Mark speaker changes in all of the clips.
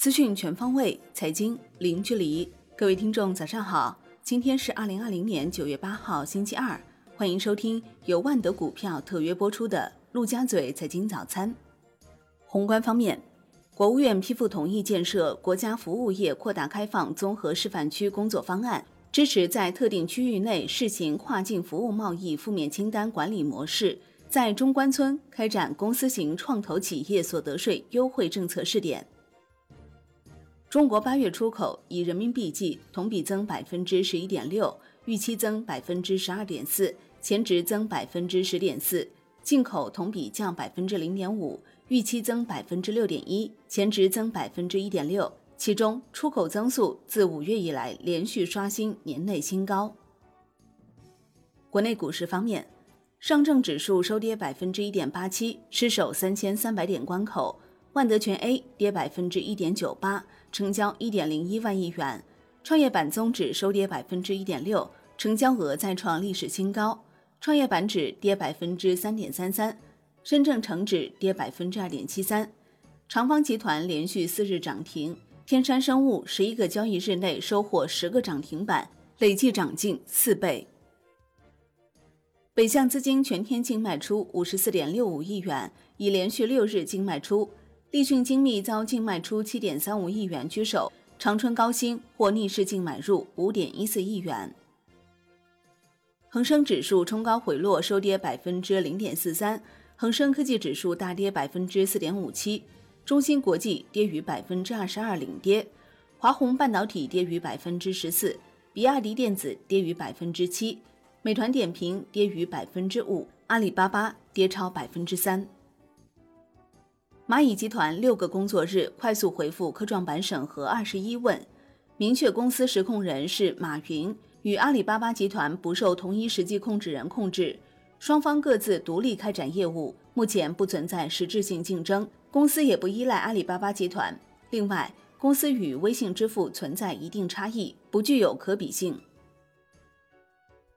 Speaker 1: 资讯全方位，财经零距离。各位听众，早上好！今天是二零二零年九月八号，星期二。欢迎收听由万德股票特约播出的《陆家嘴财经早餐》。宏观方面，国务院批复同意建设国家服务业扩大开放综合示范区工作方案，支持在特定区域内试行跨境服务贸易负面清单管理模式，在中关村开展公司型创投企业所得税优惠政策试点。中国八月出口以人民币计同比增百分之十一点六，预期增百分之十二点四，前值增百分之十点四；进口同比降百分之零点五，预期增百分之六点一，前值增百分之一点六。其中，出口增速自五月以来连续刷新年内新高。国内股市方面，上证指数收跌百分之一点八七，失守三千三百点关口。万德全 A 跌百分之一点九八，成交一点零一万亿元；创业板综指收跌百分之一点六，成交额再创历史新高；创业板指跌百分之三点三三，深证成指跌百分之二点七三。长方集团连续四日涨停，天山生物十一个交易日内收获十个涨停板，累计涨近四倍。北向资金全天净卖出五十四点六五亿元，已连续六日净卖出。立讯精密遭净卖出七点三五亿元居首，长春高新或逆势净买入五点一四亿元。恒生指数冲高回落，收跌百分之零点四三。恒生科技指数大跌百分之四点五七，中芯国际跌逾百分之二十二领跌，华虹半导体跌逾百分之十四，比亚迪电子跌逾百分之七，美团点评跌逾百分之五，阿里巴巴跌超百分之三。蚂蚁集团六个工作日快速回复科创板审核二十一问，明确公司实控人是马云，与阿里巴巴集团不受同一实际控制人控制，双方各自独立开展业务，目前不存在实质性竞争，公司也不依赖阿里巴巴集团。另外，公司与微信支付存在一定差异，不具有可比性。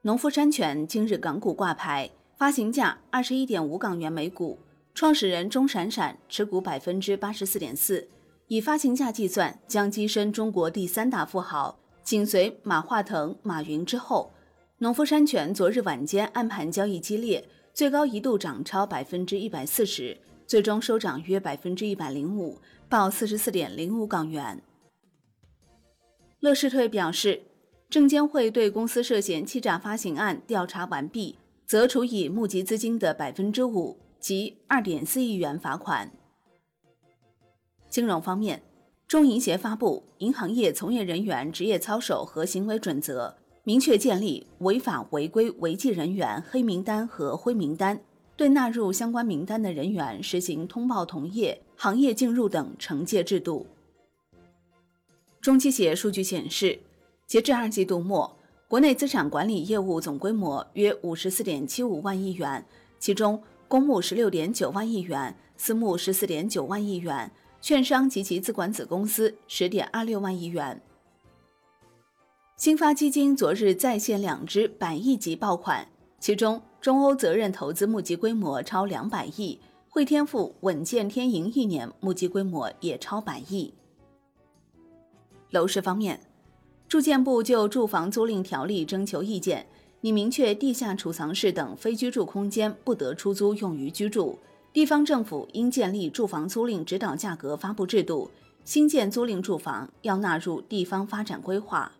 Speaker 1: 农夫山泉今日港股挂牌，发行价二十一点五港元每股。创始人钟闪闪持股百分之八十四点四，以发行价计算，将跻身中国第三大富豪，紧随马化腾、马云之后。农夫山泉昨日晚间暗盘交易激烈，最高一度涨超百分之一百四十，最终收涨约百分之一百零五，报四十四点零五港元。乐视退表示，证监会对公司涉嫌欺诈发行案调查完毕，则处以募集资金的百分之五。及二点四亿元罚款。金融方面，中银协发布《银行业从业人员职业操守和行为准则》，明确建立违法违规违纪人员黑名单和灰名单，对纳入相关名单的人员实行通报同业、行业进入等惩戒制度。中期协数据显示，截至二季度末，国内资产管理业务总规模约五十四点七五万亿元，其中。公募十六点九万亿元，私募十四点九万亿元，券商及其资管子公司十点二六万亿元。新发基金昨日再现两支百亿级爆款，其中中欧责任投资募集规模超两百亿，汇添富稳健天盈一年募集规模也超百亿。楼市方面，住建部就住房租赁条例征求意见。拟明确地下储藏室等非居住空间不得出租用于居住。地方政府应建立住房租赁指导价格发布制度，新建租赁住房要纳入地方发展规划。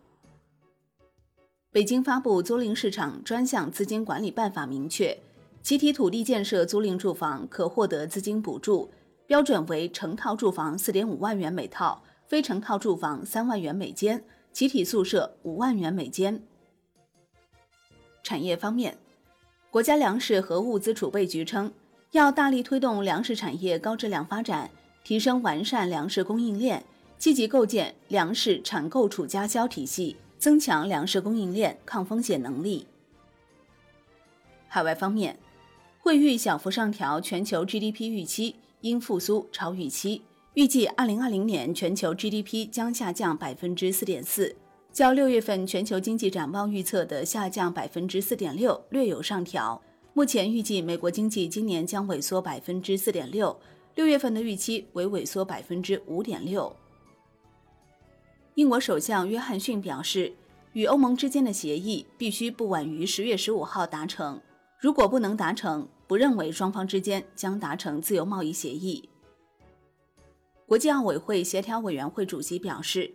Speaker 1: 北京发布租赁市场专项资金管理办法，明确集体土地建设租赁住房可获得资金补助，标准为成套住房四点五万元每套，非成套住房三万元每间，集体宿舍五万元每间。产业方面，国家粮食和物资储备局称，要大力推动粮食产业高质量发展，提升完善粮食供应链，积极构建粮食产购储加销体系，增强粮食供应链抗风险能力。海外方面，惠誉小幅上调全球 GDP 预期，因复苏超预期，预计2020年全球 GDP 将下降百分之四点四。较六月份全球经济展望预测的下降百分之四点六略有上调。目前预计美国经济今年将萎缩百分之四点六，六月份的预期为萎缩百分之五点六。英国首相约翰逊表示，与欧盟之间的协议必须不晚于十月十五号达成。如果不能达成，不认为双方之间将达成自由贸易协议。国际奥委会协调委员会主席表示，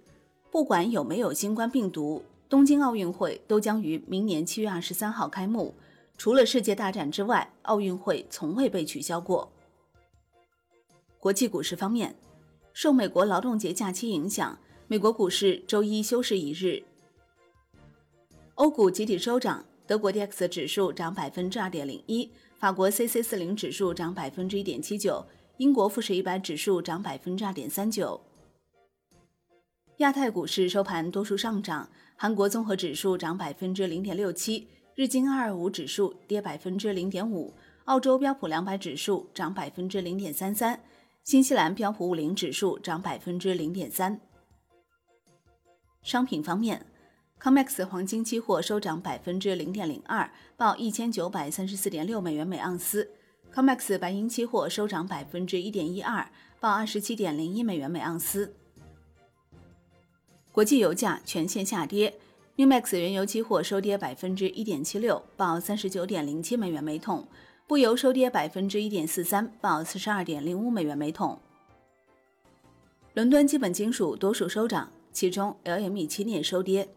Speaker 1: 不管有没有新冠病毒，东京奥运会都将于明年七月二十三号开幕。除了世界大战之外，奥运会从未被取消过。国际股市方面，受美国劳动节假期影响。美国股市周一休市一日，欧股集体收涨，德国 D X 指数涨百分之二点零一，法国 C C 四零指数涨百分之一点七九，英国富时一百指数涨百分之二点三九。亚太股市收盘多数上涨，韩国综合指数涨百分之零点六七，日经二二五指数跌百分之零点五，澳洲标普两百指数涨百分之零点三三，新西兰标普五零指数涨百分之零点三。商品方面，COMEX 黄金期货收涨百分之零点零二，报一千九百三十四点六美元每盎司；COMEX 白银期货收涨百分之一点一二，报二十七点零一美元每盎司。国际油价全线下跌，NEWMAX 原油期货收跌百分之一点七六，报三十九点零七美元每桶；布油收跌百分之一点四三，报四十二点零五美元每桶。伦敦基本金属多数收涨。其中，LME 期镍收跌。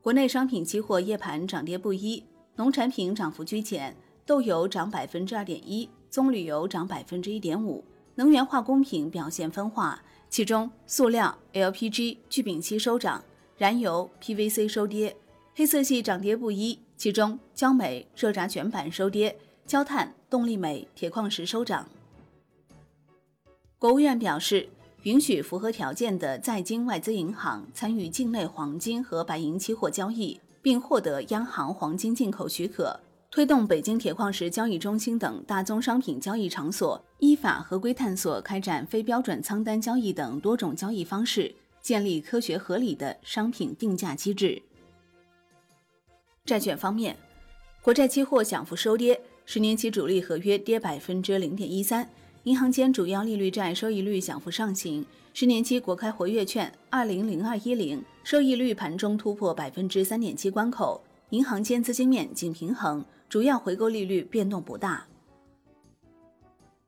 Speaker 1: 国内商品期货夜盘涨跌不一，农产品涨幅居前，豆油涨百分之二点一，棕榈油涨百分之一点五，能源化工品表现分化，其中塑料、LPG、聚丙烯收涨，燃油、PVC 收跌。黑色系涨跌不一，其中焦煤、热轧卷板收跌，焦炭、动力煤、铁矿石收涨。国务院表示。允许符合条件的在京外资银行参与境内黄金和白银期货交易，并获得央行黄金进口许可，推动北京铁矿石交易中心等大宗商品交易场所依法合规探索开展非标准仓单交易等多种交易方式，建立科学合理的商品定价机制。债券方面，国债期货小幅收跌，十年期主力合约跌百分之零点一三。银行间主要利率债收益率小幅上行，十年期国开活跃券二零零二一零收益率盘中突破百分之三点七关口，银行间资金面仅平衡，主要回购利率变动不大。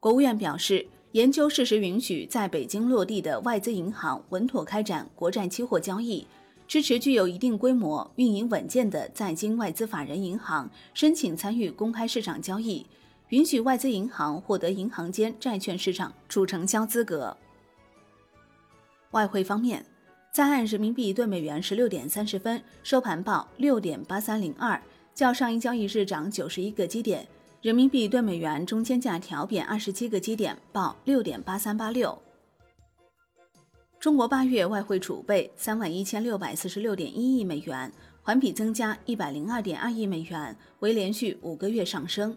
Speaker 1: 国务院表示，研究适时允许在北京落地的外资银行稳妥开展国债期货交易，支持具有一定规模、运营稳健的在京外资法人银行申请参与公开市场交易。允许外资银行获得银行间债券市场主承销资格。外汇方面，在岸人民币对美元十六点三十分收盘报六点八三零二，较上一交易日涨九十一个基点。人民币对美元中间价调贬二十七个基点，报六点八三八六。中国八月外汇储备三万一千六百四十六点一亿美元，环比增加一百零二点二亿美元，为连续五个月上升。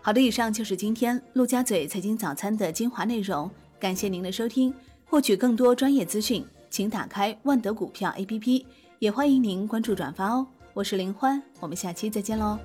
Speaker 1: 好的，以上就是今天陆家嘴财经早餐的精华内容，感谢您的收听。获取更多专业资讯，请打开万德股票 APP，也欢迎您关注转发哦。我是林欢，我们下期再见喽。